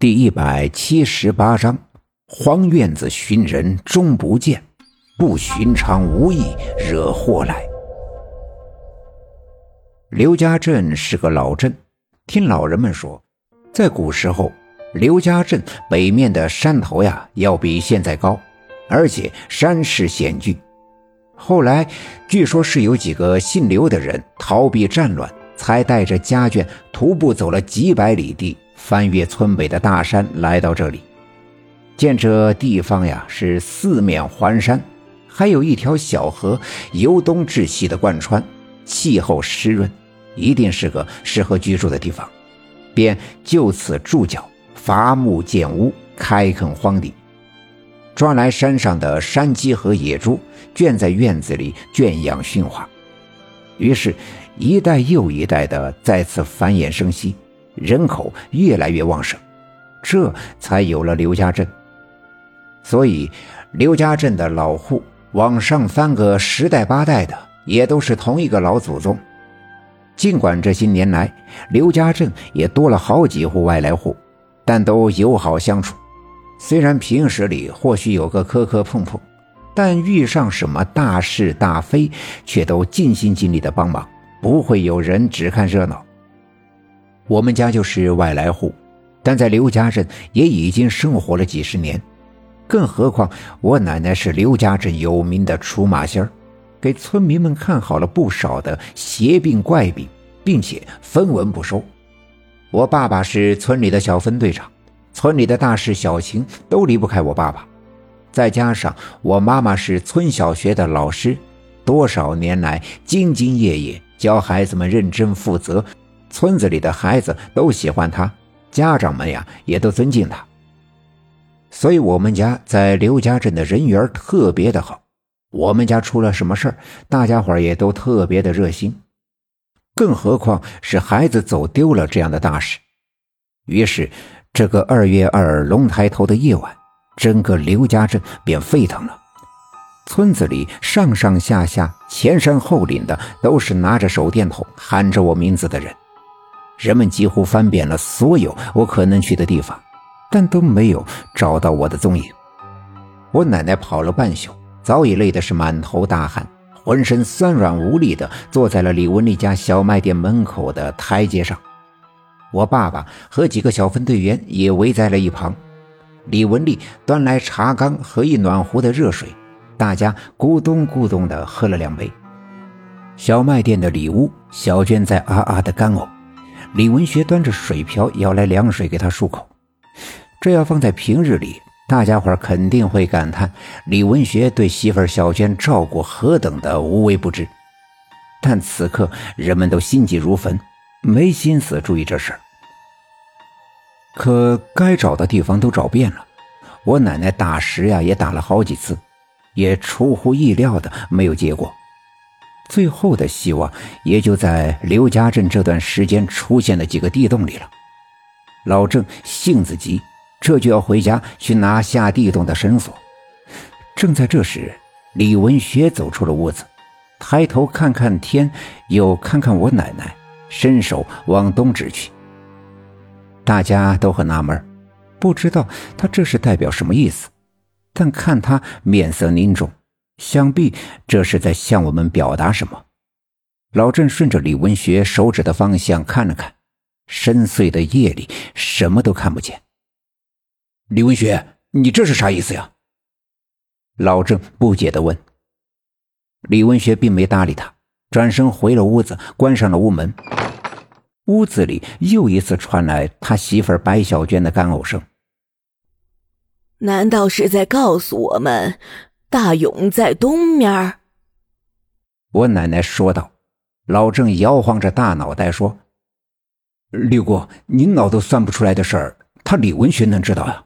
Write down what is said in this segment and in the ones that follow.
第一百七十八章：荒院子寻人终不见，不寻常无意惹祸来。刘家镇是个老镇，听老人们说，在古时候，刘家镇北面的山头呀，要比现在高，而且山势险峻。后来据说是有几个姓刘的人逃避战乱，才带着家眷徒步走了几百里地。翻越村北的大山来到这里，见这地方呀是四面环山，还有一条小河由东至西的贯穿，气候湿润，一定是个适合居住的地方，便就此住脚，伐木建屋，开垦荒地，抓来山上的山鸡和野猪，圈在院子里圈养驯化，于是，一代又一代的再次繁衍生息。人口越来越旺盛，这才有了刘家镇。所以，刘家镇的老户往上翻个十代八代的，也都是同一个老祖宗。尽管这些年来刘家镇也多了好几户外来户，但都友好相处。虽然平时里或许有个磕磕碰碰，但遇上什么大是大非，却都尽心尽力的帮忙，不会有人只看热闹。我们家就是外来户，但在刘家镇也已经生活了几十年，更何况我奶奶是刘家镇有名的出马仙儿，给村民们看好了不少的邪病怪病，并且分文不收。我爸爸是村里的小分队长，村里的大事小情都离不开我爸爸。再加上我妈妈是村小学的老师，多少年来兢兢业业教孩子们认真负责。村子里的孩子都喜欢他，家长们呀也都尊敬他，所以我们家在刘家镇的人缘特别的好。我们家出了什么事儿，大家伙也都特别的热心，更何况是孩子走丢了这样的大事。于是，这个二月二龙抬头的夜晚，整个刘家镇便沸腾了。村子里上上下下、前山后岭的，都是拿着手电筒喊着我名字的人。人们几乎翻遍了所有我可能去的地方，但都没有找到我的踪影。我奶奶跑了半宿，早已累得是满头大汗，浑身酸软无力的坐在了李文丽家小卖店门口的台阶上。我爸爸和几个小分队员也围在了一旁。李文丽端来茶缸和一暖壶的热水，大家咕咚咕咚的喝了两杯。小卖店的里屋，小娟在啊啊的干呕。李文学端着水瓢舀来凉水给他漱口，这要放在平日里，大家伙肯定会感叹李文学对媳妇小娟照顾何等的无微不至。但此刻人们都心急如焚，没心思注意这事儿。可该找的地方都找遍了，我奶奶打石呀也打了好几次，也出乎意料的没有结果。最后的希望也就在刘家镇这段时间出现的几个地洞里了。老郑性子急，这就要回家去拿下地洞的绳索。正在这时，李文学走出了屋子，抬头看看天，又看看我奶奶，伸手往东指去。大家都很纳闷，不知道他这是代表什么意思，但看他面色凝重。想必这是在向我们表达什么。老郑顺着李文学手指的方向看了看，深邃的夜里什么都看不见。李文学，你这是啥意思呀？老郑不解地问。李文学并没搭理他，转身回了屋子，关上了屋门。屋子里又一次传来他媳妇白小娟的干呕声。难道是在告诉我们？大勇在东面我奶奶说道。老郑摇晃着大脑袋说：“李姑，您脑都算不出来的事儿，他李文学能知道呀？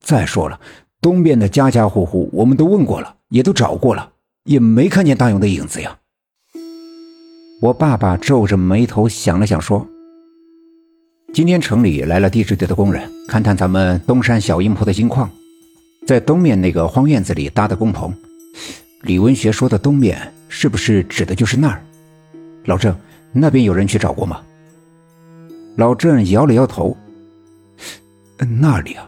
再说了，东边的家家户户我们都问过了，也都找过了，也没看见大勇的影子呀。”我爸爸皱着眉头想了想说：“今天城里来了地质队的工人，勘探咱们东山小阴坡的金矿。”在东面那个荒院子里搭的工棚，李文学说的东面是不是指的就是那儿？老郑，那边有人去找过吗？老郑摇了摇头。那里啊，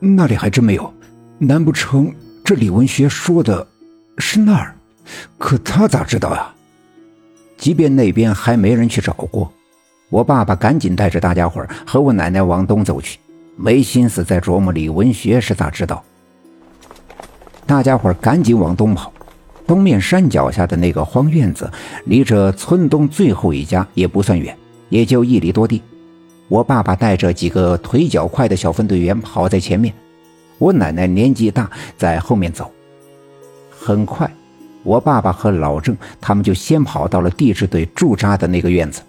那里还真没有。难不成这李文学说的是那儿？可他咋知道呀？即便那边还没人去找过，我爸爸赶紧带着大家伙和我奶奶往东走去，没心思再琢磨李文学是咋知道。大家伙赶紧往东跑。东面山脚下的那个荒院子，离着村东最后一家也不算远，也就一里多地。我爸爸带着几个腿脚快的小分队员跑在前面，我奶奶年纪大，在后面走。很快，我爸爸和老郑他们就先跑到了地质队驻扎的那个院子。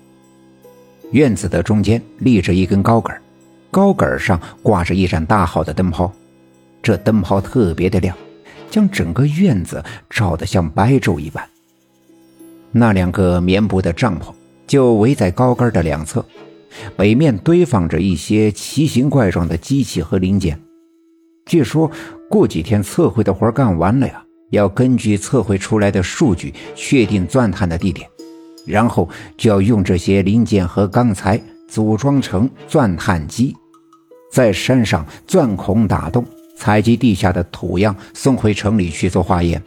院子的中间立着一根高杆，高杆上挂着一盏大号的灯泡，这灯泡特别的亮。将整个院子照得像白昼一般。那两个棉布的帐篷就围在高杆的两侧，北面堆放着一些奇形怪状的机器和零件。据说过几天测绘的活干完了呀，要根据测绘出来的数据确定钻探的地点，然后就要用这些零件和钢材组装成钻探机，在山上钻孔打洞。采集地下的土样，送回城里去做化验。